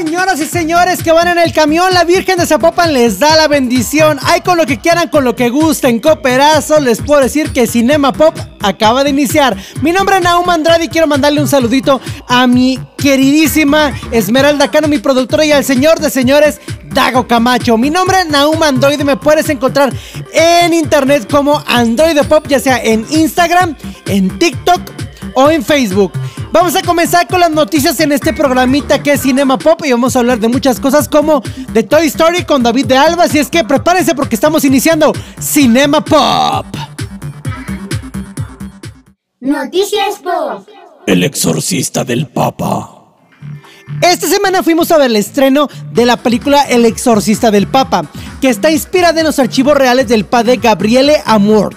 Señoras y señores que van en el camión, la Virgen de Zapopan les da la bendición. Hay con lo que quieran, con lo que gusten. Cooperazo, les puedo decir que Cinema Pop acaba de iniciar. Mi nombre es Naum Andrade y quiero mandarle un saludito a mi queridísima Esmeralda Cano, mi productora, y al señor de señores, Dago Camacho. Mi nombre es Naum Android, me puedes encontrar en internet como Android Pop, ya sea en Instagram, en TikTok o en Facebook. Vamos a comenzar con las noticias en este programita que es Cinema Pop y vamos a hablar de muchas cosas como de Toy Story con David de Alba. Así es que prepárense porque estamos iniciando Cinema Pop. Noticias Pop. El exorcista del Papa. Esta semana fuimos a ver el estreno de la película El exorcista del Papa, que está inspirada en los archivos reales del padre Gabriele Amort,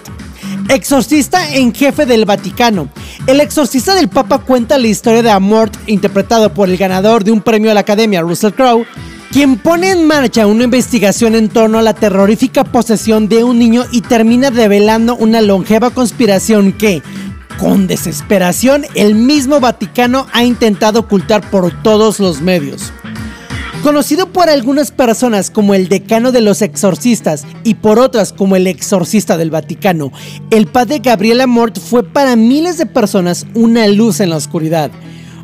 exorcista en jefe del Vaticano. El exorcista del Papa cuenta la historia de Amort, interpretado por el ganador de un premio a la Academia, Russell Crowe, quien pone en marcha una investigación en torno a la terrorífica posesión de un niño y termina revelando una longeva conspiración que, con desesperación, el mismo Vaticano ha intentado ocultar por todos los medios. Conocido por algunas personas como el decano de los exorcistas y por otras como el exorcista del Vaticano, el padre Gabriel Amort fue para miles de personas una luz en la oscuridad.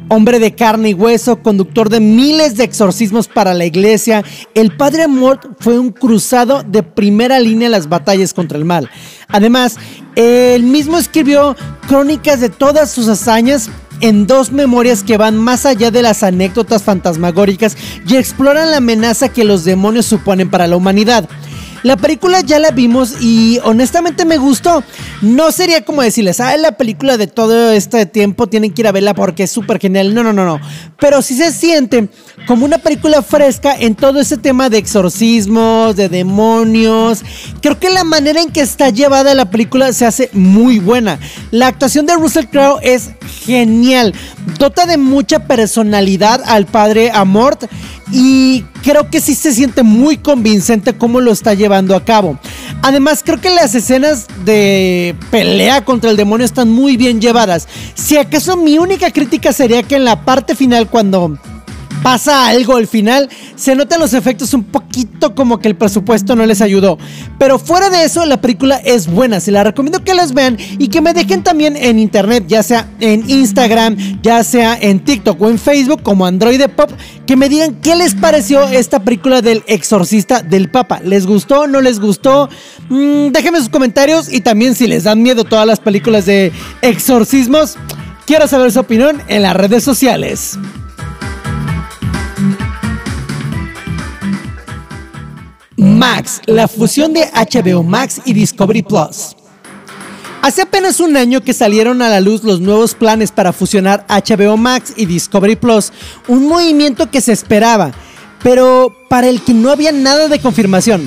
Hombre de carne y hueso, conductor de miles de exorcismos para la iglesia, el padre Amort fue un cruzado de primera línea en las batallas contra el mal. Además, él mismo escribió crónicas de todas sus hazañas en dos memorias que van más allá de las anécdotas fantasmagóricas y exploran la amenaza que los demonios suponen para la humanidad. La película ya la vimos y honestamente me gustó. No sería como decirles, ah, la película de todo este tiempo, tienen que ir a verla porque es súper genial. No, no, no, no. Pero sí se siente como una película fresca en todo ese tema de exorcismos, de demonios. Creo que la manera en que está llevada la película se hace muy buena. La actuación de Russell Crowe es genial. Dota de mucha personalidad al padre Amort y creo que sí se siente muy convincente cómo lo está llevando a cabo. Además, creo que las escenas de pelea contra el demonio están muy bien llevadas. Si acaso mi única crítica sería que en la parte final cuando pasa algo al final, se notan los efectos un poquito como que el presupuesto no les ayudó. Pero fuera de eso, la película es buena. Se la recomiendo que las vean y que me dejen también en internet, ya sea en Instagram, ya sea en TikTok o en Facebook como Android Pop, que me digan qué les pareció esta película del exorcista del Papa. ¿Les gustó? ¿No les gustó? Mm, déjenme sus comentarios y también si les dan miedo todas las películas de exorcismos. Quiero saber su opinión en las redes sociales. Max, la fusión de HBO Max y Discovery Plus. Hace apenas un año que salieron a la luz los nuevos planes para fusionar HBO Max y Discovery Plus, un movimiento que se esperaba, pero para el que no había nada de confirmación.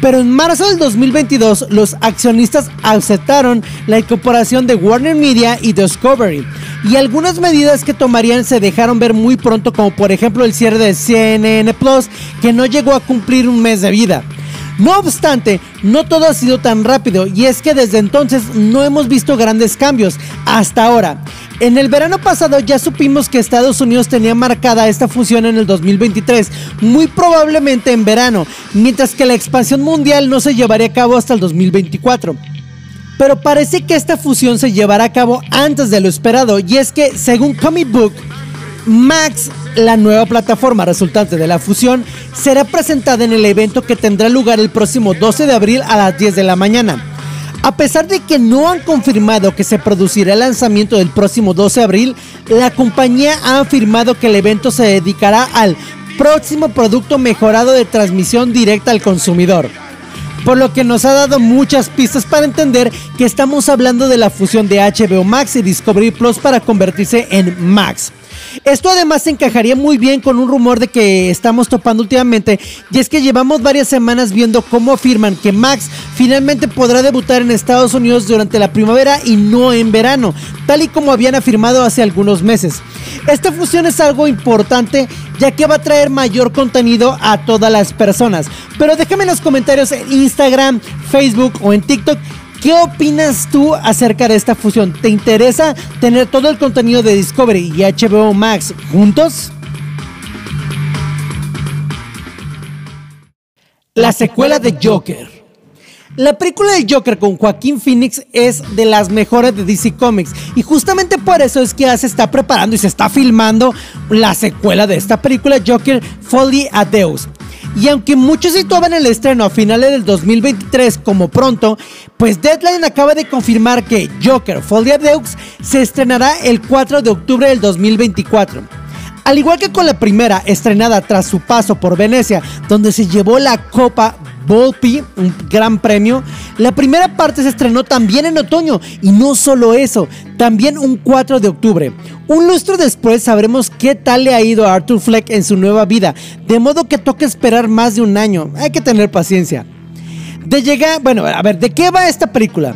Pero en marzo del 2022 los accionistas aceptaron la incorporación de Warner Media y Discovery y algunas medidas que tomarían se dejaron ver muy pronto como por ejemplo el cierre de CNN Plus que no llegó a cumplir un mes de vida. No obstante, no todo ha sido tan rápido y es que desde entonces no hemos visto grandes cambios hasta ahora. En el verano pasado ya supimos que Estados Unidos tenía marcada esta fusión en el 2023, muy probablemente en verano, mientras que la expansión mundial no se llevaría a cabo hasta el 2024. Pero parece que esta fusión se llevará a cabo antes de lo esperado y es que según Comic Book, Max, la nueva plataforma resultante de la fusión, será presentada en el evento que tendrá lugar el próximo 12 de abril a las 10 de la mañana. A pesar de que no han confirmado que se producirá el lanzamiento del próximo 12 de abril, la compañía ha afirmado que el evento se dedicará al próximo producto mejorado de transmisión directa al consumidor. Por lo que nos ha dado muchas pistas para entender que estamos hablando de la fusión de HBO Max y Discovery Plus para convertirse en Max. Esto además encajaría muy bien con un rumor de que estamos topando últimamente y es que llevamos varias semanas viendo cómo afirman que Max finalmente podrá debutar en Estados Unidos durante la primavera y no en verano, tal y como habían afirmado hace algunos meses. Esta fusión es algo importante ya que va a traer mayor contenido a todas las personas. Pero déjame en los comentarios en Instagram, Facebook o en TikTok ¿Qué opinas tú acerca de esta fusión? ¿Te interesa tener todo el contenido de Discovery y HBO Max juntos? La secuela de Joker. La película de Joker con Joaquín Phoenix es de las mejores de DC Comics y justamente por eso es que ya se está preparando y se está filmando la secuela de esta película Joker Folly Deus. Y aunque muchos situaban el estreno a finales del 2023 como pronto, pues Deadline acaba de confirmar que Joker Folia Deux se estrenará el 4 de octubre del 2024. Al igual que con la primera, estrenada tras su paso por Venecia, donde se llevó la Copa Volpi, un gran premio. La primera parte se estrenó también en otoño y no solo eso, también un 4 de octubre. Un lustro después sabremos qué tal le ha ido a Arthur Fleck en su nueva vida, de modo que toca esperar más de un año. Hay que tener paciencia. De llegar, bueno, a ver, ¿de qué va esta película?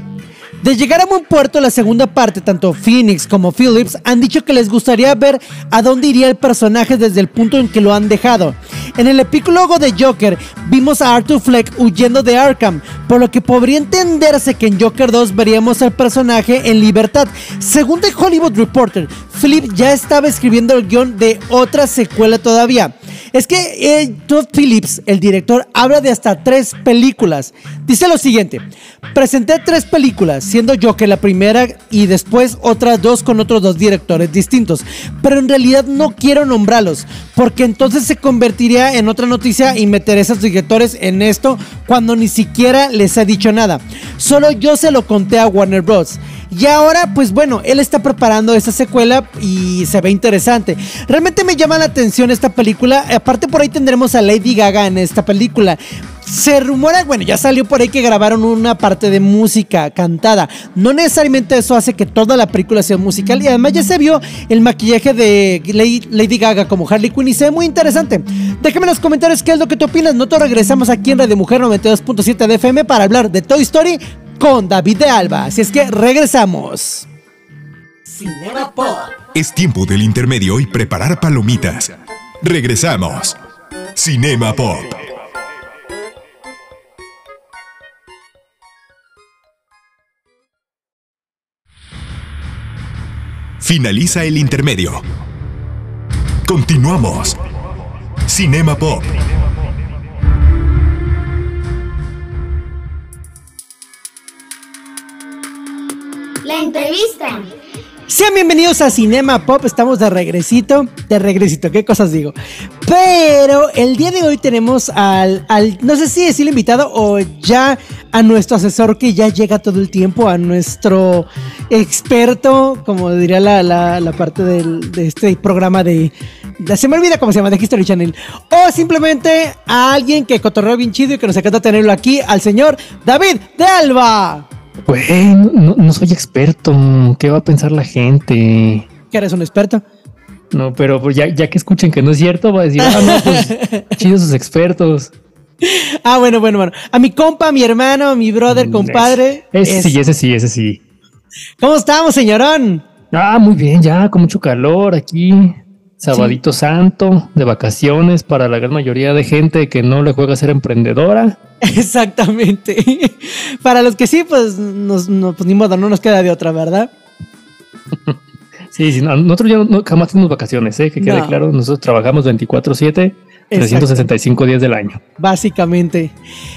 De llegar a buen puerto la segunda parte, tanto Phoenix como Phillips han dicho que les gustaría ver a dónde iría el personaje desde el punto en que lo han dejado. En el epílogo de Joker vimos a Arthur Fleck huyendo de Arkham, por lo que podría entenderse que en Joker 2 veríamos al personaje en libertad. Según The Hollywood Reporter, Phillips ya estaba escribiendo el guion de otra secuela todavía. Es que eh, Todd Phillips, el director, habla de hasta tres películas. Dice lo siguiente, presenté tres películas, siendo yo que la primera y después otras dos con otros dos directores distintos, pero en realidad no quiero nombrarlos, porque entonces se convertiría en otra noticia y meter a esos directores en esto cuando ni siquiera les he dicho nada. Solo yo se lo conté a Warner Bros. Y ahora, pues bueno, él está preparando esta secuela y se ve interesante. Realmente me llama la atención esta película. Aparte por ahí tendremos a Lady Gaga en esta película. Se rumora, bueno, ya salió por ahí que grabaron una parte de música cantada. No necesariamente eso hace que toda la película sea musical. Y además ya se vio el maquillaje de Lady Gaga como Harley Quinn y se ve muy interesante. Déjame en los comentarios qué es lo que te opinas. Nosotros regresamos aquí en Radio Mujer 92.7 de FM para hablar de Toy Story con David de Alba. Así es que regresamos. Cinema Pop. Es tiempo del intermedio y preparar palomitas. Regresamos. Cinema Pop. Finaliza el intermedio. Continuamos. Cinema Pop. La entrevista. Sean bienvenidos a Cinema Pop, estamos de regresito, de regresito, qué cosas digo. Pero el día de hoy tenemos al, al, no sé si decirlo invitado o ya a nuestro asesor que ya llega todo el tiempo, a nuestro experto, como diría la, la, la parte del, de este programa de, de, se me olvida cómo se llama, de History Channel, o simplemente a alguien que cotorreó bien chido y que nos encanta tenerlo aquí, al señor David de. Güey, no, no, soy experto. ¿Qué va a pensar la gente? ¿Que eres un experto? No, pero pues ya, ya que escuchen que no es cierto, va a decir, ah, no, pues chidos sus expertos. Ah, bueno, bueno, bueno. A mi compa, a mi hermano, a mi brother, compadre. Ese, ese sí, ese sí, ese sí. ¿Cómo estamos, señorón? Ah, muy bien, ya, con mucho calor aquí. Sabadito sí. santo, de vacaciones para la gran mayoría de gente que no le juega a ser emprendedora. Exactamente. Para los que sí, pues, nos, no, pues ni modo, no nos queda de otra, ¿verdad? sí, sí no, nosotros ya no, jamás tenemos vacaciones, ¿eh? que quede claro, nosotros trabajamos 24/7. 365 días del año. Básicamente.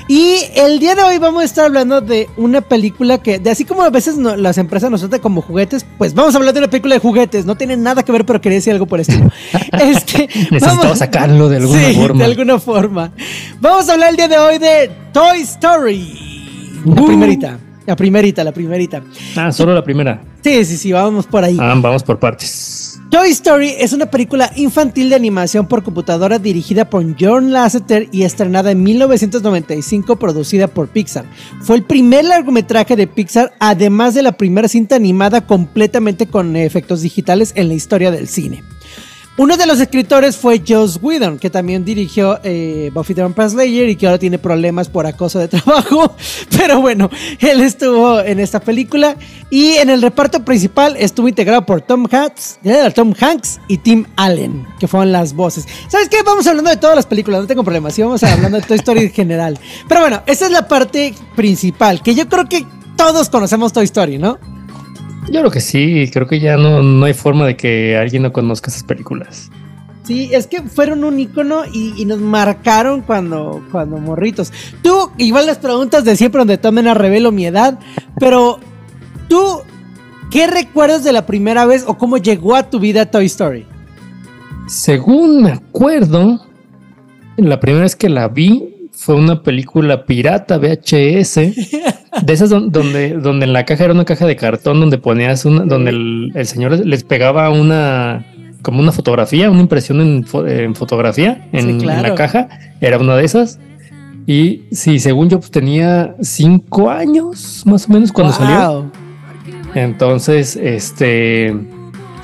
Y el día de hoy vamos a estar hablando de una película que, de así como a veces no, las empresas nos tratan como juguetes, pues vamos a hablar de una película de juguetes. No tiene nada que ver, pero quería decir algo por estilo. este, Necesitaba sacarlo de alguna sí, forma. De alguna forma. Vamos a hablar el día de hoy de Toy Story. La Uh. primerita. La primerita, la primerita. Ah, solo la primera. Sí, sí, sí, vamos por ahí. Ah, vamos por partes. Toy Story es una película infantil de animación por computadora dirigida por John Lasseter y estrenada en 1995 producida por Pixar. Fue el primer largometraje de Pixar, además de la primera cinta animada completamente con efectos digitales en la historia del cine. Uno de los escritores fue Joss Whedon, que también dirigió eh, Buffy the Vampire Slayer y que ahora tiene problemas por acoso de trabajo. Pero bueno, él estuvo en esta película y en el reparto principal estuvo integrado por Tom Hanks, eh, Tom Hanks y Tim Allen, que fueron las voces. ¿Sabes qué? Vamos hablando de todas las películas, no tengo problemas. Sí, vamos hablando de Toy Story en general. Pero bueno, esa es la parte principal, que yo creo que todos conocemos Toy Story, ¿no? Yo creo que sí, creo que ya no, no hay forma de que alguien no conozca esas películas. Sí, es que fueron un icono y, nos marcaron cuando, cuando morritos. Tú, igual las preguntas de siempre donde tomen a revelo mi edad, pero tú, ¿qué recuerdas de la primera vez o cómo llegó a tu vida Toy Story? Según me acuerdo, la primera vez que la vi fue una película pirata VHS de esas donde, donde en la caja era una caja de cartón donde ponías una, donde el, señor les pegaba una como una fotografía, una impresión en, fotografía en, la caja. Era una de esas. Y sí, según yo, pues, tenía cinco años más o menos cuando salió. Entonces, este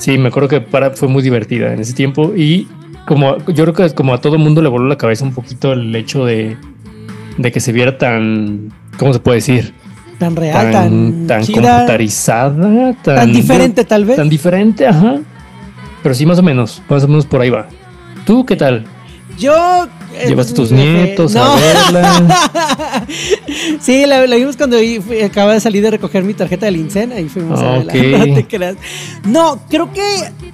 sí, me acuerdo que para, fue muy divertida en ese tiempo. Y como yo creo que como a todo mundo le voló la cabeza un poquito el hecho de, de que se viera tan, ¿cómo se puede decir? Tan real, tan, tan, computarizada, tan, diferente tal vez. Tan diferente, ajá. Pero sí, más o menos, más o menos por ahí va. ¿Tú qué tal? Yo. Eh, ¿Llevaste a tus nietos a verla? sí, la, vimos cuando acaba de salir de recoger mi tarjeta del INSEN. Ahí fuimos a verla. No te creas. No, creo que.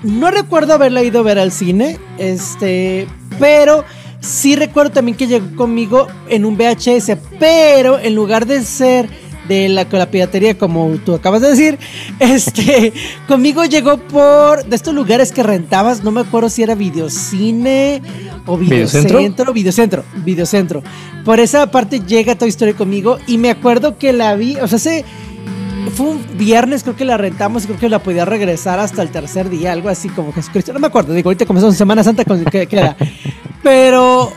No recuerdo haberla ido a ver al cine. Este. Pero sí recuerdo también que llegó conmigo en un VHS. Pero en lugar de ser de la, la piratería, como tú acabas de decir, este, conmigo llegó por de estos lugares que rentabas, no me acuerdo si era videocine o videocentro, videocentro, videocentro. Por esa parte llega Toy Story conmigo y me acuerdo que la vi, o sea, se fue un viernes, creo que la rentamos y creo que la podía regresar hasta el tercer día, algo así como Jesucristo. No me acuerdo, digo, ahorita comenzó Semana Santa, con, que, que era. Pero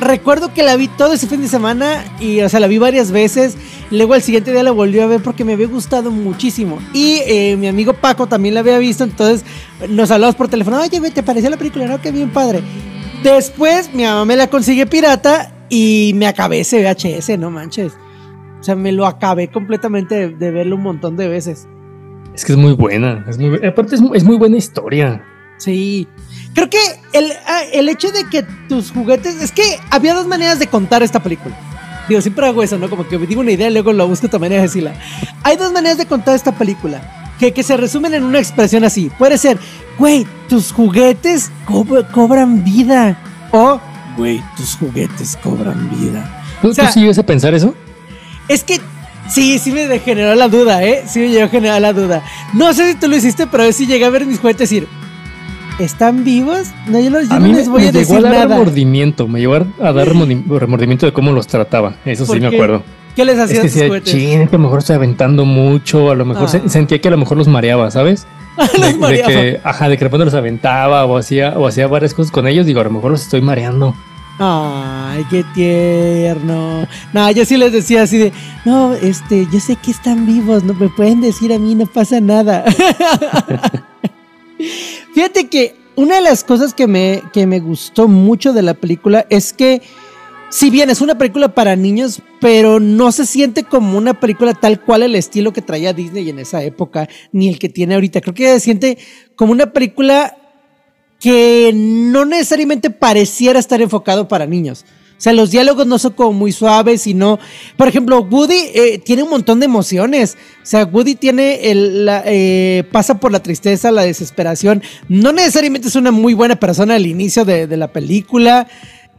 recuerdo que la vi todo ese fin de semana y, o sea, la vi varias veces. Luego al siguiente día la volví a ver porque me había gustado muchísimo. Y eh, mi amigo Paco también la había visto, entonces nos hablamos por teléfono. Oye, ¿te pareció la película? No, qué bien padre. Después mi mamá me la consigue pirata y me acabé ese VHS, no manches. O sea, me lo acabé completamente de, verlo un montón de veces. Es que es muy buena. Es muy, aparte, es muy buena historia. Sí. Creo que el, ah, el hecho de que tus juguetes. Es que había dos maneras de contar esta película. Digo, siempre hago eso, ¿no? Como que digo una idea y luego lo busco de manera de decirla. Hay dos maneras de contar esta película. Que, que se resumen en una expresión así. Puede ser, güey, tus juguetes cobran vida. O, güey, tus juguetes cobran vida. ¿Tú, o sí ibas a pensar eso? Es que Sí, sí me generó la duda, ¿eh? Sí me llegó a generar la duda. No sé si tú lo hiciste, pero sí llegué a ver mis juguetes y decir, ¿Están vivos? No, yo, no les voy a decir nada. Me llevó a dar remordimiento, me llevó a dar remordimiento de cómo los trataba. Eso sí me acuerdo. ¿Qué les hacía? Es que decía, ching, que a lo mejor estoy aventando mucho, a lo mejor ah. sentía que a lo mejor los mareaba, ¿sabes? los mareaba. De que, ajá, de que de repente los aventaba o hacía, o hacía varias cosas con ellos, digo, a lo mejor los estoy mareando. Ay, qué tierno. No, yo sí les decía así de, no, este, yo sé que están vivos, no me pueden decir a mí, no pasa nada. Fíjate que una de las cosas que me, que me gustó mucho de la película es que, si bien es una película para niños, pero no se siente como una película tal cual el estilo que traía Disney en esa época, ni el que tiene ahorita. Creo que se siente como una película que no necesariamente pareciera estar enfocado para niños. O sea, los diálogos no son como muy suaves, sino, por ejemplo, Woody eh, tiene un montón de emociones. O sea, Woody tiene el, eh, pasa por la tristeza, la desesperación. No necesariamente es una muy buena persona al inicio de, de la película.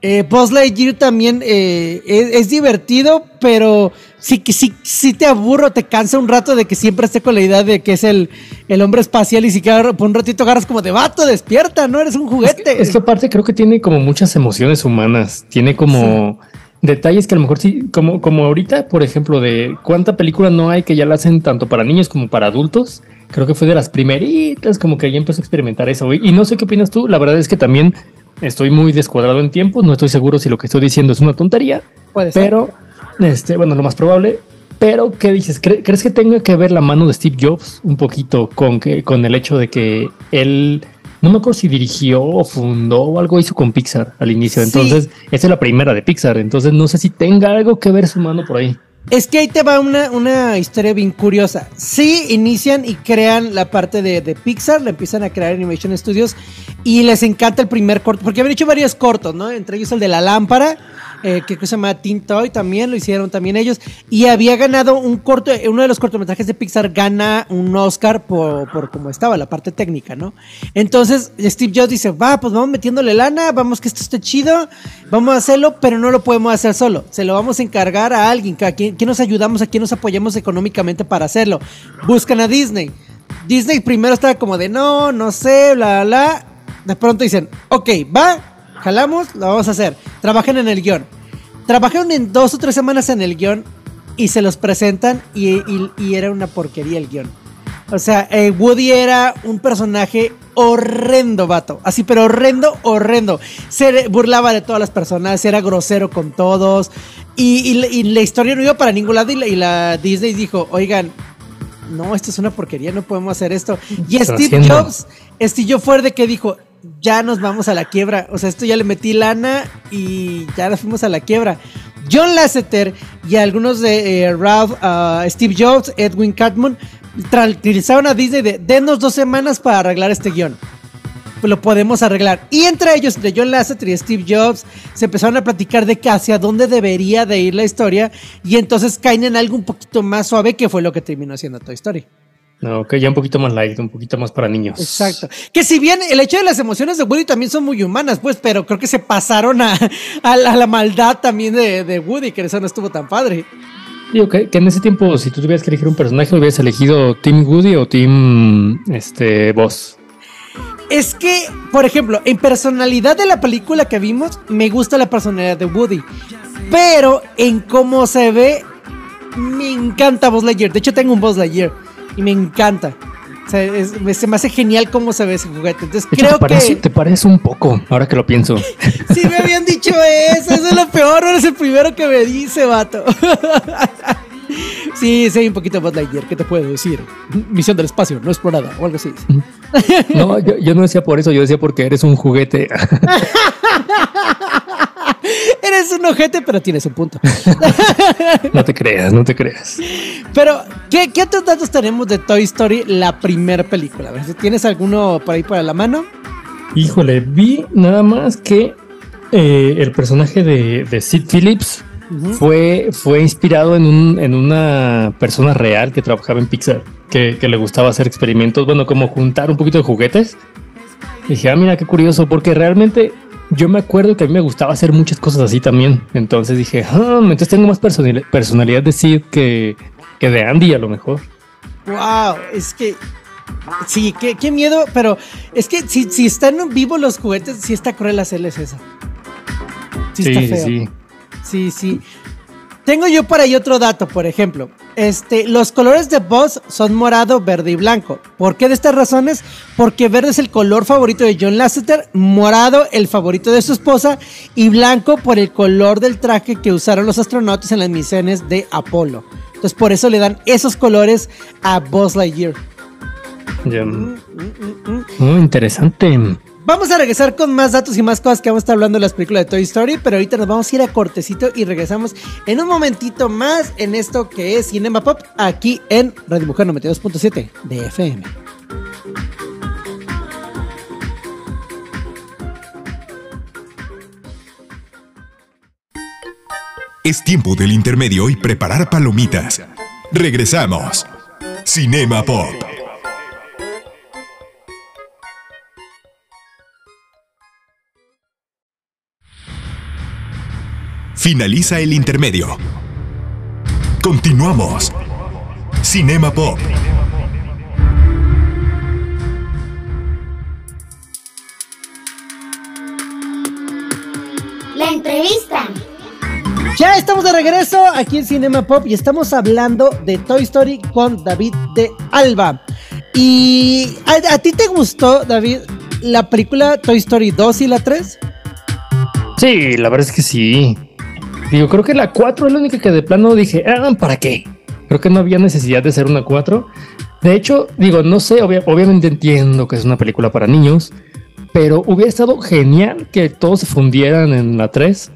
Eh, Buzz Lightyear también eh, es, divertido, pero sí, sí, sí te aburro, te cansa un rato de que siempre esté con la idea de que es el, el hombre espacial y si por un ratito agarras como de vato, despierta, no eres un juguete. Es que, aparte creo que tiene como muchas emociones humanas, tiene como... detalles que a lo mejor sí, como, como ahorita, por ejemplo, de cuánta película no hay que ya la hacen tanto para niños como para adultos. Creo que fue de las primeritas, como que ya empezó a experimentar eso. Y no sé qué opinas tú. La verdad es que también estoy muy descuadrado en tiempo. No estoy seguro si lo que estoy diciendo es una tontería. Puede ser. Pero, este, bueno, lo más probable. Pero, ¿qué dices? ¿Crees que tenga que ver la mano de Steve Jobs un poquito con, que, con el hecho de que él no me acuerdo si dirigió o fundó o algo hizo con Pixar al inicio. Entonces, esa es la primera de Pixar. Entonces, no sé si tenga algo que ver su mano por ahí. Es que ahí te va una, una historia bien curiosa. Sí, inician y crean la parte de, de, Pixar, la empiezan a crear Animation Studios y les encanta el primer corto, porque habían hecho varios cortos, ¿no? Entre ellos el de la lámpara eh, que se llama Teen Toy, también lo hicieron también ellos. Y había ganado un corto, uno de los cortometrajes de Pixar gana un Oscar por, por cómo estaba, la parte técnica, ¿no? Entonces Steve Jobs dice, va, pues vamos metiéndole lana, vamos que esto esté chido, vamos a hacerlo, pero no lo podemos hacer solo. Se lo vamos a encargar a alguien, a quien, nos ayudamos, a quien nos apoyamos económicamente para hacerlo. Buscan a Disney. Disney primero estaba como de no, no sé, bla, bla, bla. De pronto dicen, ok, va, jalamos, lo vamos a hacer. Trabajen en el guion. Trabajaron en dos o tres semanas en el guion y se los presentan y, era una porquería el guion. O sea, eh, Woody era un personaje horrendo, vato. Así, pero horrendo, horrendo. Se burlaba de todas las personas, era grosero con todos. Y, la historia no iba para ningún lado. Y la, Disney dijo: Oigan, no, esto es una porquería, no podemos hacer esto. Y Steve Jobs, Steve Jobs fue de que dijo: ya nos vamos a la quiebra. O sea, esto ya le metí lana y ya nos fuimos a la quiebra. John Lasseter y algunos de eh, Ralph, uh, Steve Jobs, Edwin Cartman utilizaron a Disney de denos dos semanas para arreglar este guion. Pues lo podemos arreglar. Y entre ellos, entre John Lasseter y Steve Jobs, se empezaron a platicar de que hacia dónde debería de ir la historia. Y entonces caen en algo un poquito más suave, que fue lo que terminó siendo Toy Story. No, que ya un poquito más light, un poquito más para niños. Exacto. Que si bien el hecho de las emociones de Woody también son muy humanas, pues, pero creo que se pasaron a, la, maldad también de, Woody, que eso no estuvo tan padre. Digo que, en ese tiempo, si tú tuvieras que elegir un personaje, hubieras elegido Team Woody o Team este, Boss. Es que, por ejemplo, en personalidad de la película que vimos, me gusta la personalidad de Woody. Pero en cómo se ve, me encanta Buzz Lightyear. De hecho, tengo un Buzz Lightyear y me encanta. O sea, se me hace genial cómo se ve ese juguete. Entonces creo te parece, que. Te parece un poco, ahora que lo pienso. sí, me habían dicho eso. Eso es lo peor. Eres el primero que me dice, vato. sí, soy un poquito Buzz Lightyear. ¿Qué te puedo decir? Misión del espacio, no explorada o algo así. no, yo, yo no decía por eso. Yo decía porque eres un juguete. Eres un ojete, pero tienes un punto. no te creas, no te creas. Pero, ¿qué, otros datos tenemos de Toy Story, la primera película? ¿Tienes alguno por ahí para la mano? Híjole, vi nada más que eh, el personaje de, Sid Phillips fue, fue inspirado en, un, en una persona real que trabajaba en Pixar, que, que le gustaba hacer experimentos, bueno, como juntar un poquito de juguetes. Y dije, ah, mira qué curioso, porque realmente yo me acuerdo que a mí me gustaba hacer muchas cosas así también. Entonces dije, ah, entonces tengo más personalidad de Sid que, que de Andy a lo mejor. Wow, es que sí, qué, qué miedo, pero es que si, si están vivos los juguetes, sí está cruel hacerles eso. Sí, sí, está feo. sí. Sí, sí. Tengo yo por ahí otro dato, por ejemplo. Este, los colores de Buzz son morado, verde y blanco. ¿Por qué de estas razones? Porque verde es el color favorito de John Lasseter, morado el favorito de su esposa y blanco por el color del traje que usaron los astronautas en las misiones de Apolo. Entonces por eso le dan esos colores a Buzz Lightyear. Mm, mm, mm, interesante. Vamos a regresar con más datos y más cosas que vamos a estar hablando de las películas de Toy Story, pero ahorita nos vamos a ir a cortecito y regresamos en un momentito más en esto que es Cinema Pop aquí en Radio Mujer 92.7 de FM. Es tiempo del intermedio y preparar palomitas. Regresamos. Cinema Pop. Finaliza el intermedio. Continuamos. Cinema Pop. La entrevista. Ya estamos de regreso aquí en Cinema Pop y estamos hablando de Toy Story con David de Alba. ¿Y a, ti te gustó, David, la película Toy Story 2 y la 3? Sí, la verdad es que sí. Digo, creo que la 4 es la única que de plano dije, ah, ¿para qué? Creo que no había necesidad de ser una 4. De hecho, digo, no sé, obviamente entiendo que es una película para niños, pero hubiera estado genial que todos se fundieran en la 3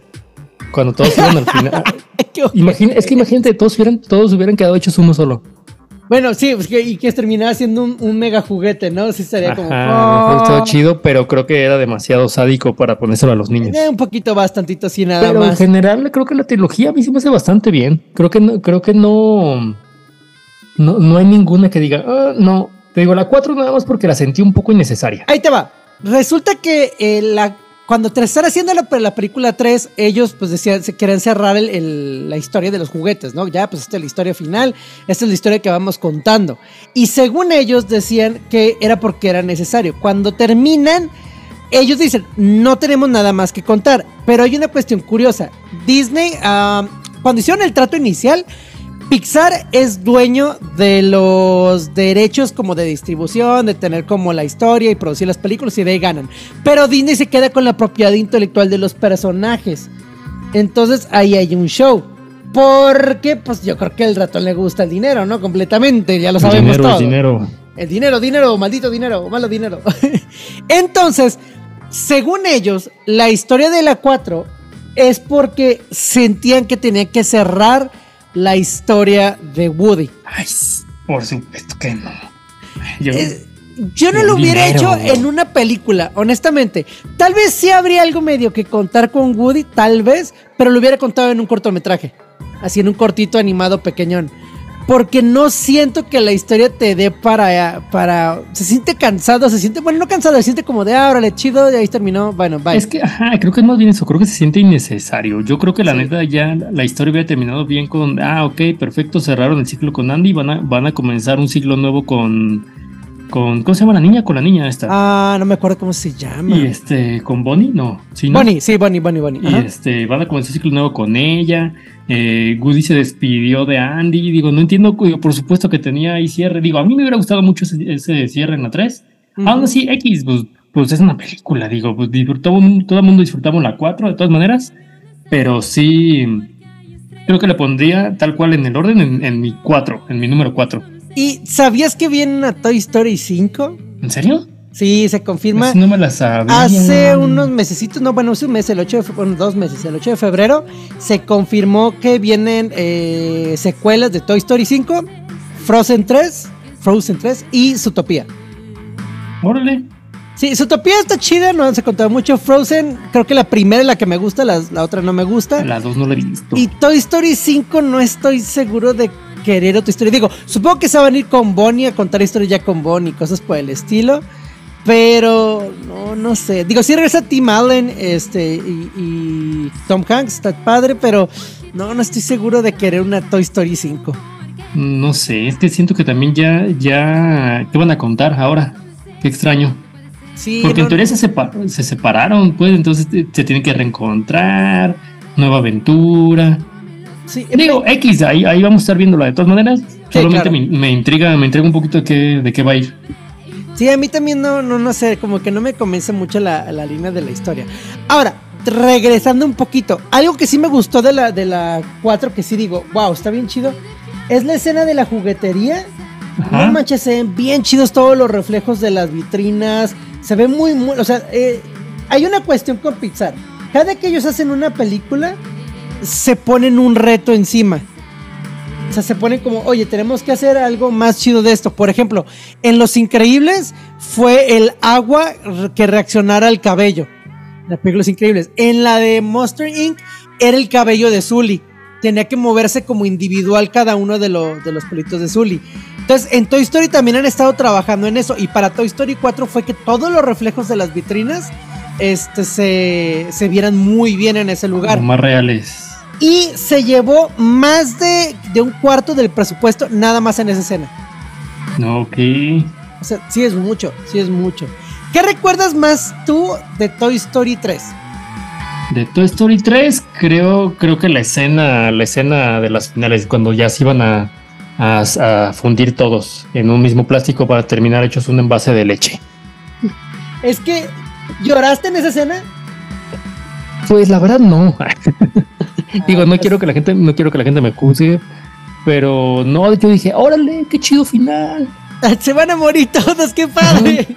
cuando todos fueran al final. es que imagínate, todos hubieran, todos hubieran quedado hechos uno solo. Bueno, sí, pues y que terminara siendo un, mega juguete, ¿no? Sí estaría como. Oh". chido, pero creo que era demasiado sádico para ponérselo a los niños. Eh, un poquito bastantito así nada pero más. Pero en general creo que la trilogía a mí sí me hace bastante bien. Creo que no, creo que no. No, no hay ninguna que diga, ah, no. Te digo, la 4 nada más porque la sentí un poco innecesaria. Ahí te va. Resulta que eh, la cuando están haciendo la, la, película 3, ellos pues decían, se quieren cerrar la historia de los juguetes, ¿no? Ya, pues esta es la historia final, esta es la historia que vamos contando. Y según ellos decían que era porque era necesario. Cuando terminan, ellos dicen, no tenemos nada más que contar. Pero hay una cuestión curiosa. Disney, ah, cuando hicieron el trato inicial, Pixar es dueño de los derechos como de distribución, de tener como la historia y producir las películas y de ahí ganan. Pero Disney se queda con la propiedad intelectual de los personajes. Entonces ahí hay un show. Porque, pues yo creo que al ratón le gusta el dinero, ¿no? Completamente, ya lo sabemos dinero, todo. El dinero. El dinero, dinero, maldito dinero, malo dinero. Entonces, según ellos, la historia de la 4 es porque sentían que tenían que cerrar la historia de Woody. Ay, por supuesto que no. Yo, eh, no lo hubiera hecho en una película, honestamente. Tal vez sí habría algo medio que contar con Woody, tal vez, pero lo hubiera contado en un cortometraje. Así en un cortito animado pequeñón porque no siento que la historia te dé para, para, se siente cansado, se siente, bueno, no cansado, se siente como de, ah, órale, chido, y ahí terminó, bueno, bye. Es que, ajá, creo que es más bien eso, creo que se siente innecesario. Yo creo que la neta ya la historia hubiera terminado bien con, ah, ok, perfecto, cerraron el ciclo con Andy, van a, van a comenzar un ciclo nuevo con, con, ¿cómo se llama la niña? Con la niña esta. Ah, no me acuerdo cómo se llama. Y este, con Bonnie, no. ¿sí, Bonnie, sí, Bonnie, Bonnie, Bonnie. Y este, van a comenzar ciclo nuevo con ella. Eh, Woody se despidió de Andy. Digo, no entiendo, por supuesto que tenía ahí cierre. Digo, a mí me hubiera gustado mucho ese, cierre en la 3. Aún así, X, pues, pues, es una película. Digo, pues disfrutamos, todo el mundo disfrutamos la 4 de todas maneras. Pero sí, creo que le pondría tal cual en el orden en, en mi 4, en mi número 4. ¿Y sabías que viene una Toy Story 5? ¿En serio? Sí, se confirma. no me la sabía. Hace unos mesecitos, no, bueno, hace un mes, el 8 de febrero, dos meses, el 8 de febrero, se confirmó que vienen eh, secuelas de Toy Story 5, Frozen 3, Frozen 3 y Zootopia. Órale. Sí, Zootopia está chida, no se contado mucho. Frozen, creo que la primera es la que me gusta, la, la otra no me gusta. Las dos no la he visto. Y Toy Story 5 no estoy seguro de querer otra historia. Digo, supongo que se van a ir con Bonnie a contar historias ya con Bonnie, cosas por el estilo. Pero no, no sé. Digo, si regresa Tim Allen este, y, Tom Hanks, está padre, pero no, no estoy seguro de querer una Toy Story 5. No sé, es que siento que también ya, ya, ¿qué van a contar ahora? Qué extraño. Sí, Porque en teoría se, se, separaron, pues entonces se tienen que reencontrar, nueva aventura. Sí, Digo, X, ahí, ahí vamos a estar viéndola de todas maneras. Solamente me, intriga, me intriga un poquito de qué, de qué va a ir. Sí, a mí también no, no, no sé, como que no me convence mucho la, línea de la historia. Ahora, regresando un poquito, algo que sí me gustó de la, de la 4, que sí digo, wow, está bien chido, es la escena de la juguetería. No manches, se ven bien chidos todos los reflejos de las vitrinas. Se ve muy, muy. O sea, eh, hay una cuestión con Pixar. Cada que ellos hacen una película, se ponen un reto encima. O sea, se ponen como, oye, tenemos que hacer algo más chido de esto. Por ejemplo, en Los Increíbles fue el agua que reaccionara al cabello. La película Los Increíbles. En la de Monster Inc. era el cabello de Zully. Tenía que moverse como individual cada uno de, de los pelitos de Zully. Entonces, en Toy Story también han estado trabajando en eso. Y para Toy Story 4 fue que todos los reflejos de las vitrinas este, se, se vieran muy bien en ese lugar. más reales. Y se llevó más de, un cuarto del presupuesto nada más en esa escena. Ok. O sea, sí es mucho, sí es mucho. ¿Qué recuerdas más tú de Toy Story 3? De Toy Story 3, creo, creo que la escena, la escena de las finales, cuando ya se iban a, a, fundir todos en un mismo plástico para terminar hechos un envase de leche. Es que, ¿lloraste en esa escena? Pues la verdad no. Digo, no pues quiero que la gente, no quiero que la gente me juzgue, pero no, yo dije, órale, qué chido final. Se van a morir todos, qué padre.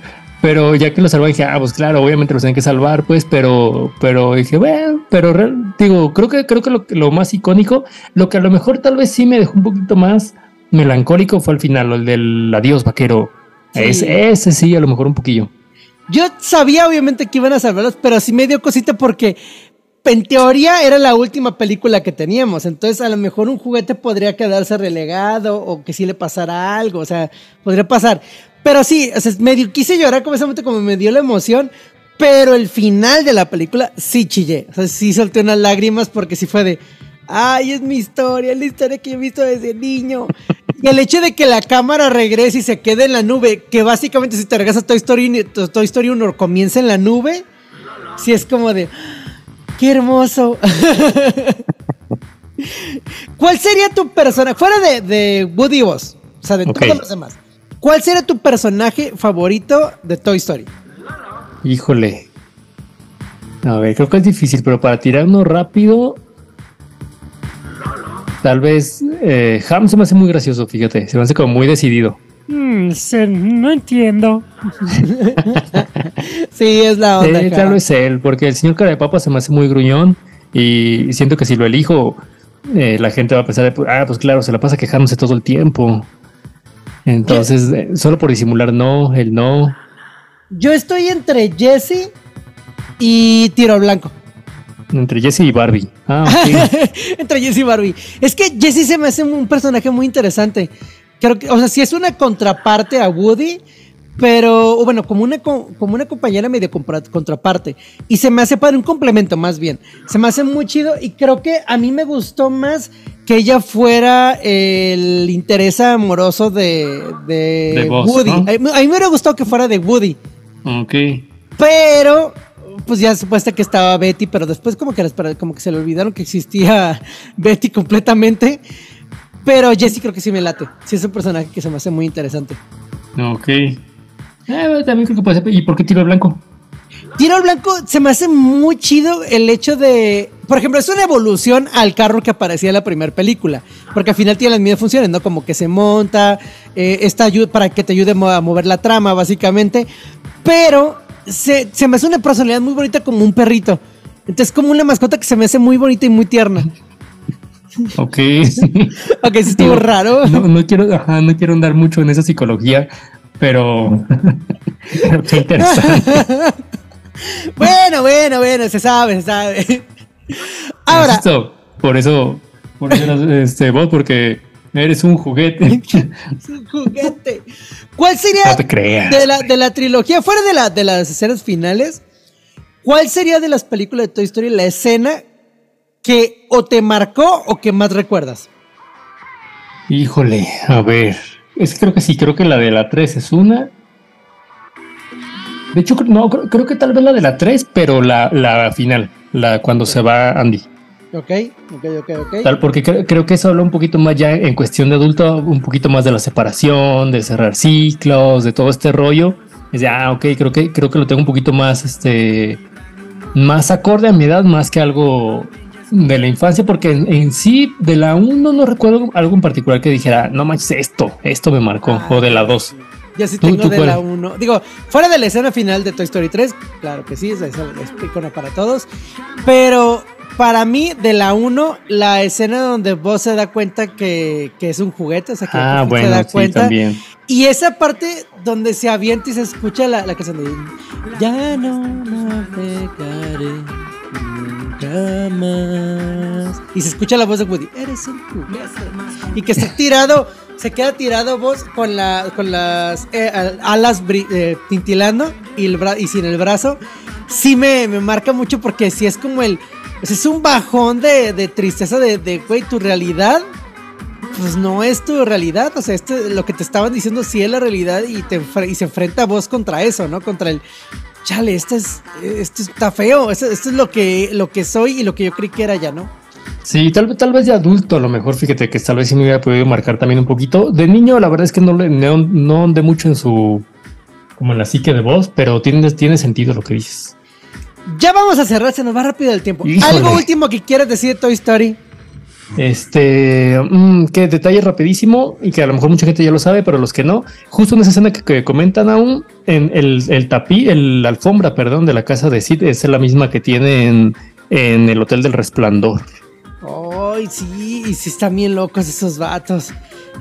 Pero ya que lo salvaron, dije, ah, pues claro, obviamente los tienen que salvar, pues, pero, pero dije, bueno, pero digo, creo que, creo que lo, lo, más icónico, lo que a lo mejor tal vez sí me dejó un poquito más melancólico fue al final, el del adiós vaquero. Ese, sí, a lo mejor un poquillo. Yo sabía obviamente que iban a salvarlos, pero sí me dio cosita porque en teoría era la última película que teníamos, entonces a lo mejor un juguete podría quedarse relegado o que sí le pasara algo, o sea, podría pasar. Pero sí, o sea, medio quise llorar momento, como me dio la emoción. Pero el final de la película sí chillé. O sea, sí solté unas lágrimas porque sí fue de. Ay, es mi historia, es la historia que he visto desde niño. Y el hecho de que la cámara regrese y se quede en la nube, que básicamente si te regresas a Toy Story, Toy Story 1 comienza en la nube, sí es como de. ¡Qué hermoso! ¿Cuál sería tu persona? Fuera de, de Woody Buzz, o sea, de todos los demás. ¿Cuál sería tu personaje favorito de Toy Story? Híjole. A ver, creo que es difícil, pero para tirarnos rápido, tal vez eh, Ham se me hace muy gracioso, fíjate, se me hace como muy decidido. Mm, no entiendo. sí, es la onda. Eh, tal vez él, porque el señor cara de papa se me hace muy gruñón y siento que si lo elijo, eh, la gente va a pensar, ah, pues claro, se la pasa quejándose todo el tiempo. Entonces, eh, solo por disimular no, el no. Yo estoy entre Jesse y Tiro Blanco. Entre Jesse y Barbie. Ah, entre Jesse y Barbie. Es que Jesse se me hace un personaje muy interesante. Creo que, o sea, si es una contraparte a Woody, pero bueno, como una, como una compañera medio contraparte. Y se me hace para un complemento más bien. Se me hace muy chido y creo que a mí me gustó más que ella fuera el interés amoroso de, de, Woody. A, mí, me hubiera gustado que fuera de Woody. Ok. Pero, pues ya supuesta que estaba Betty, pero después como que, como que se le olvidaron que existía Betty completamente. Pero Jesse creo que sí me late. Sí es un personaje que se me hace muy interesante. Ok. Eh, también creo que puede ser. ¿Y por qué tiro al blanco? Tiro al blanco se me hace muy chido el hecho de. Por ejemplo, es una evolución al carro que aparecía en la primera película. Porque al final tiene las mismas funciones, ¿no? Como que se monta, eh, esta ayuda para que te ayude a mover la trama, básicamente. Pero se, me hace una personalidad muy bonita como un perrito. Entonces, como una mascota que se me hace muy bonita y muy tierna. Ok. ok, sí estuvo raro. No, quiero, no quiero andar mucho en esa psicología, pero qué interesante. bueno, bueno, bueno, se sabe, se sabe. Ahora. por eso, por eso este, vos, porque eres un juguete. es un juguete. ¿Cuál sería De, la, de la trilogía, fuera de, la, de las escenas finales, cuál sería de las películas de Toy Story la escena que o te marcó o que más recuerdas? Híjole, a ver. Es que creo que sí, creo que la de la 3 es una. De hecho, no, creo, que tal vez la de la 3, pero la, la final, la cuando se va Andy. Ok, ok, ok, ok. Tal, porque creo, que eso habla un poquito más ya en cuestión de adulto, un poquito más de la separación, de cerrar ciclos, de todo este rollo. Es de, ah, ok, creo que, creo que lo tengo un poquito más, este, más acorde a mi edad, más que algo de la infancia, porque en, sí, de la 1 no recuerdo algo en particular que dijera, no manches, esto, esto me marcó, o de la 2. Ya sí tengo de la 1. Digo, fuera de la escena final de Toy Story 3, claro que sí, es, es, para todos. Pero para mí, de la 1, la escena donde vos se da cuenta que, es un juguete, o sea, que ah, se da cuenta. Y esa parte donde se avienta y se escucha la, la canción de Ya no navegaré y se escucha la voz de Woody. Eres un Y que está tirado, se queda tirado vos con, la, con las eh, alas eh, tintilando y, el y sin el brazo. Sí me, marca mucho porque si es como el. es un bajón de, tristeza de, güey, tu realidad. Pues no es tu realidad, o sea, este, lo que te estaban diciendo sí es la realidad y, te, y se enfrenta a vos contra eso, ¿no? Contra el, chale, esto es, esto está feo, esto, esto, es lo que, lo que soy y lo que yo creí que era ya, ¿no? Sí, tal, tal vez de adulto a lo mejor, fíjate que tal vez sí me hubiera podido marcar también un poquito. De niño, la verdad es que no, no, no andé mucho en su, como en la psique de voz, pero tiene, tiene sentido lo que dices. Ya vamos a cerrar, se nos va rápido el tiempo. ¿Algo último que quieras decir de Toy Story? Este, mmm, que detalle rapidísimo y que a lo mejor mucha gente ya lo sabe, pero los que no, justo en esa escena que, comentan aún, en el, tapí, el, la alfombra, perdón, de la casa de Sid es la misma que tiene en, en el Hotel del Resplandor. Ay, sí, y sí están bien locos esos vatos.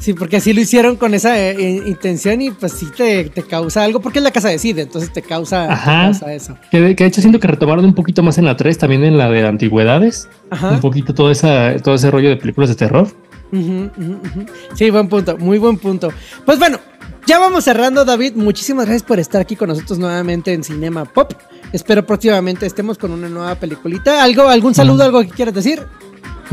Sí, porque así lo hicieron con esa eh, intención y pues sí te, causa algo, porque es la casa de Sid, entonces te causa, eso. Que de, hecho siento que retomaron un poquito más en la 3, también en la de antigüedades, un poquito todo, esa, todo ese rollo de películas de terror. Sí, buen punto, muy buen punto. Pues bueno, ya vamos cerrando, David. Muchísimas gracias por estar aquí con nosotros nuevamente en Cinema Pop. Espero próximamente estemos con una nueva peliculita. ¿Algo, algún saludo, algo que quieras decir?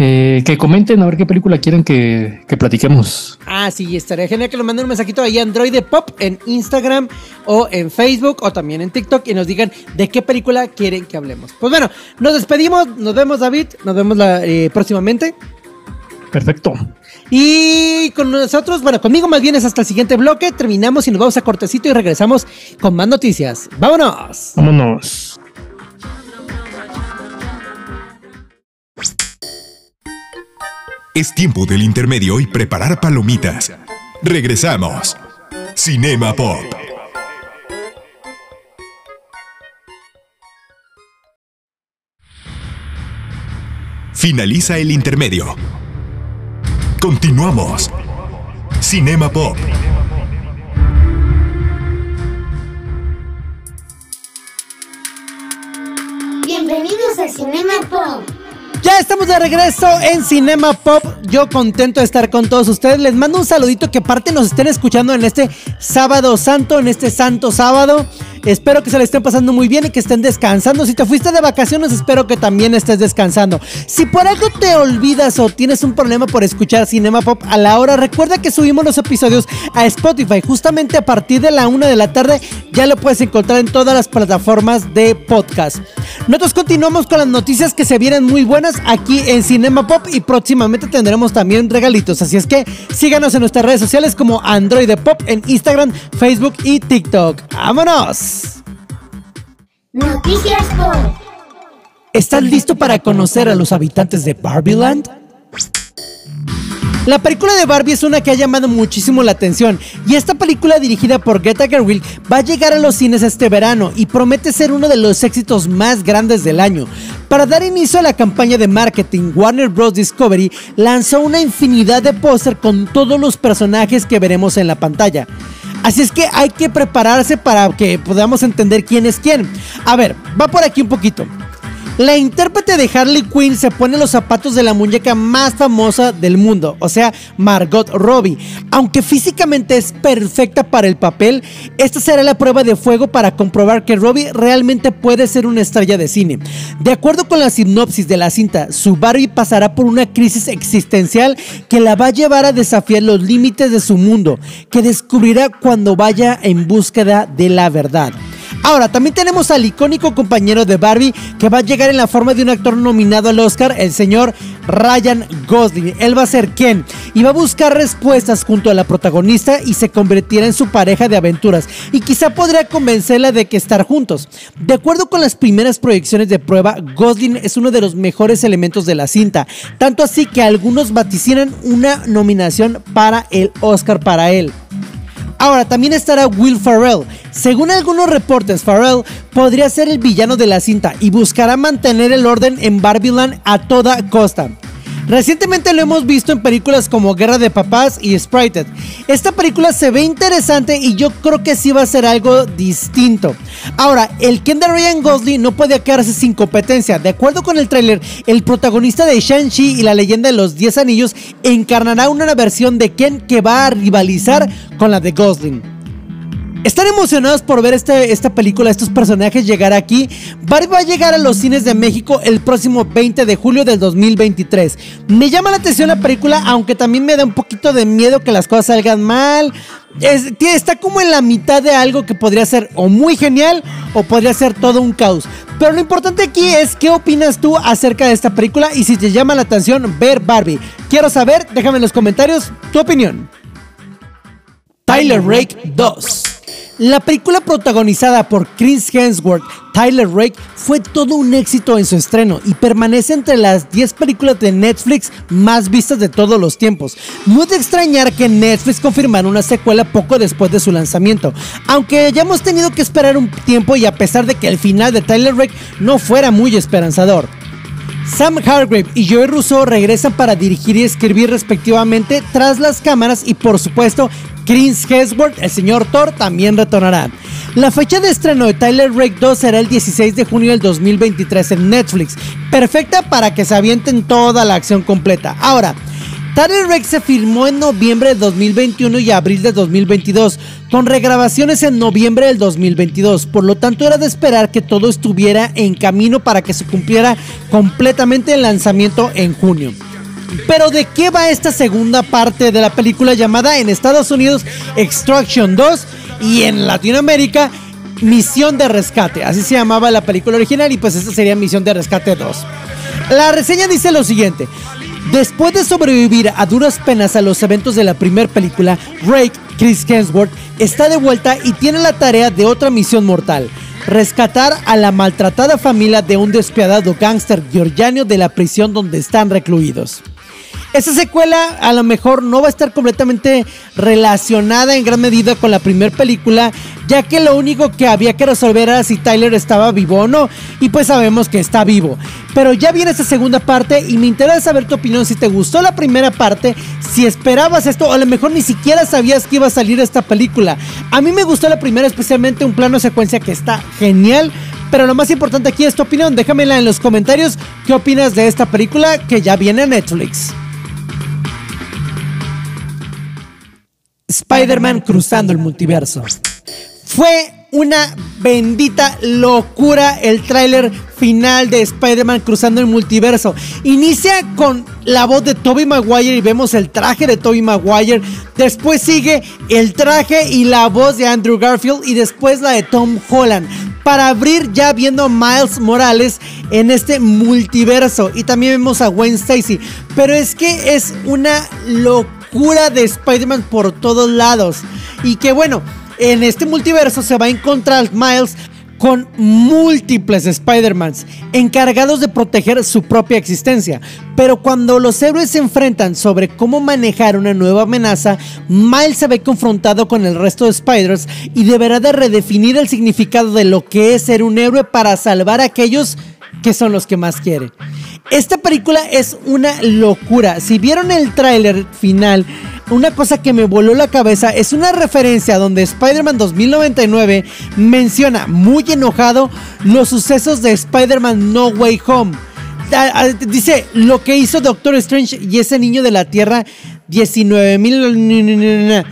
Eh, que comenten a ver qué película quieren que, platiquemos. Ah, sí, estaría genial que nos manden un mensajito ahí Android Pop en Instagram o en Facebook o también en TikTok y nos digan de qué película quieren que hablemos. Pues bueno, nos despedimos, nos vemos David, nos vemos eh, próximamente. Perfecto. Y con nosotros, bueno, conmigo más bien es hasta el siguiente bloque. Terminamos y nos vamos a cortecito y regresamos con más noticias. ¡Vámonos! Vámonos. Es tiempo del intermedio y preparar palomitas. Regresamos. Cinema Pop. Finaliza el intermedio. Continuamos. Cinema Pop. Bienvenidos a Cinema Pop. Ya estamos de regreso en Cinema Pop. Yo contento de estar con todos ustedes. Les mando un saludito que aparte nos estén escuchando en este sábado santo, en este santo sábado. Espero que se le estén pasando muy bien y que estén descansando. Si te fuiste de vacaciones, espero que también estés descansando. Si por algo te olvidas o tienes un problema por escuchar Cinema Pop a la hora, recuerda que subimos los episodios a Spotify. Justamente a partir de la una de la tarde ya lo puedes encontrar en todas las plataformas de podcast. Nosotros continuamos con las noticias que se vienen muy buenas aquí en Cinema Pop y próximamente tendremos también regalitos. Así es que síganos en nuestras redes sociales como Android Pop en Instagram, Facebook y TikTok. ¡Vámonos! Noticias Pop. ¿Estás listo para conocer a los habitantes de Barbieland? La película de Barbie es una que ha llamado muchísimo la atención y esta película dirigida por Greta Gerwig va a llegar a los cines este verano y promete ser uno de los éxitos más grandes del año. Para dar inicio a la campaña de marketing, Warner Bros. Discovery lanzó una infinidad de póster con todos los personajes que veremos en la pantalla. Así es que hay que prepararse para que podamos entender quién es quién. A ver, va por aquí un poquito. La intérprete de Harley Quinn se pone los zapatos de la muñeca más famosa del mundo, o sea, Margot Robbie. Aunque físicamente es perfecta para el papel, esta será la prueba de fuego para comprobar que Robbie realmente puede ser una estrella de cine. De acuerdo con la sinopsis de la cinta, su Barbie pasará por una crisis existencial que la va a llevar a desafiar los límites de su mundo, que descubrirá cuando vaya en búsqueda de la verdad. Ahora, también tenemos al icónico compañero de Barbie que va a llegar en la forma de un actor nominado al Oscar, el señor Ryan Gosling. Él va a ser Ken y va a buscar respuestas junto a la protagonista y se convertirá en su pareja de aventuras y quizá podría convencerla de que estar juntos. De acuerdo con las primeras proyecciones de prueba, Gosling es uno de los mejores elementos de la cinta, tanto así que algunos vaticinan una nominación para el Oscar para él. Ahora, también estará Will Ferrell. Según algunos reportes, Ferrell podría ser el villano de la cinta y buscará mantener el orden en Barbieland a toda costa. Recientemente lo hemos visto en películas como Guerra de Papás y Sprited. Esta película se ve interesante y yo creo que sí va a ser algo distinto. Ahora, el Ken de Ryan Gosling no puede quedarse sin competencia. De acuerdo con el tráiler, el protagonista de Shang-Chi y la leyenda de los 10 anillos encarnará una versión de Ken que va a rivalizar con la de Gosling. Están emocionados por ver este, esta película, estos personajes llegar aquí. Barbie va a llegar a los cines de México el próximo 20 de julio del 2023. Me llama la atención la película, aunque también me da un poquito de miedo que las cosas salgan mal. está como en la mitad de algo que podría ser o muy genial o podría ser todo un caos. Pero lo importante aquí es qué opinas tú acerca de esta película y si te llama la atención ver Barbie. Quiero saber, déjame en los comentarios tu opinión. Tyler Rake 2. La película protagonizada por Chris Hemsworth, Tyler Rake, fue todo un éxito en su estreno y permanece entre las 10 películas de Netflix más vistas de todos los tiempos. No es de extrañar que Netflix confirmara una secuela poco después de su lanzamiento, aunque ya hemos tenido que esperar un tiempo y a pesar de que el final de Tyler Rake no fuera muy esperanzador. Sam Hargrave y Joey Russo regresan para dirigir y escribir respectivamente tras las cámaras y por supuesto Chris Hemsworth, el señor Thor, también retornará. La fecha de estreno de Tyler Rake 2 será el 16 de junio del 2023 en Netflix, perfecta para que se avienten toda la acción completa. Ahora, Tyler Rake se filmó en noviembre de 2021 y abril de 2022, con regrabaciones en noviembre del 2022. Por lo tanto, era de esperar que todo estuviera en camino para que se cumpliera completamente el lanzamiento en junio. Pero ¿de qué va esta segunda parte de la película llamada en Estados Unidos Extraction 2 y en Latinoamérica Misión de Rescate? Así se llamaba la película original y pues esta sería Misión de Rescate 2. La reseña dice lo siguiente. Después de sobrevivir a duras penas a los eventos de la primera película, Rake, Chris Hemsworth, está de vuelta y tiene la tarea de otra misión mortal rescatar a la maltratada familia de un despiadado gángster georgiano de la prisión donde están recluidos. Esta secuela a lo mejor no va a estar completamente relacionada en gran medida con la primera película, ya que lo único que había que resolver era si Tyler estaba vivo o no, y pues sabemos que está vivo. Pero ya viene esta segunda parte y me interesa saber tu opinión si te gustó la primera parte, si esperabas esto o a lo mejor ni siquiera sabías que iba a salir esta película. A mí me gustó la primera, especialmente un plano secuencia que está genial. Pero lo más importante aquí es tu opinión. Déjamela en los comentarios. ¿Qué opinas de esta película que ya viene a Netflix? Spider-Man cruzando el multiverso. Fue una bendita locura el tráiler final de Spider-Man cruzando el multiverso. Inicia con la voz de Tobey Maguire y vemos el traje de Tobey Maguire. Después sigue el traje y la voz de Andrew Garfield y después la de Tom Holland. Para abrir ya viendo a Miles Morales en este multiverso. Y también vemos a Gwen Stacy. Pero es que es una locura cura de Spider-Man por todos lados. Y que bueno, en este multiverso se va a encontrar Miles con múltiples Spider-Mans encargados de proteger su propia existencia. Pero cuando los héroes se enfrentan sobre cómo manejar una nueva amenaza, Miles se ve confrontado con el resto de Spiders y deberá de redefinir el significado de lo que es ser un héroe para salvar a aquellos que son los que más quiere. Esta película es una locura. Si vieron el tráiler final, una cosa que me voló la cabeza es una referencia donde Spider-Man 2099 menciona muy enojado los sucesos de Spider-Man No Way Home. Ah, ah, dice lo que hizo Doctor Strange y ese niño de la Tierra 19.000...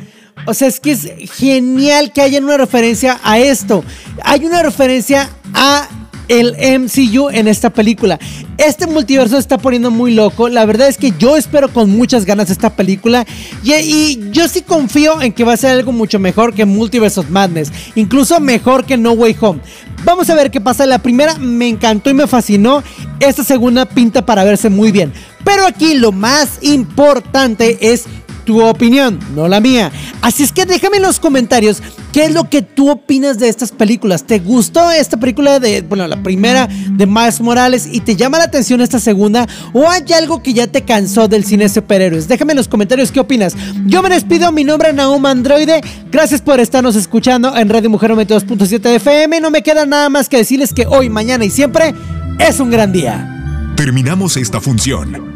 O sea, es que es genial que haya una referencia a esto. Hay una referencia a el MCU en esta película. Este multiverso se está poniendo muy loco. La verdad es que yo espero con muchas ganas esta película. Y, yo sí confío en que va a ser algo mucho mejor que Multiverse of Madness. Incluso mejor que No Way Home. Vamos a ver qué pasa. La primera me encantó y me fascinó. Esta segunda pinta para verse muy bien. Pero aquí lo más importante es tu opinión, no la mía. Así es que déjame en los comentarios qué es lo que tú opinas de estas películas. ¿Te gustó esta película de, bueno, la primera de Miles Morales y te llama la atención esta segunda? ¿O hay algo que ya te cansó del cine superhéroes? Déjame en los comentarios qué opinas. Yo me despido, mi nombre es Naum Androide. Gracias por estarnos escuchando en Radio Mujer 92.7 FM. No me queda nada más que decirles que hoy, mañana y siempre es un gran día. Terminamos esta función.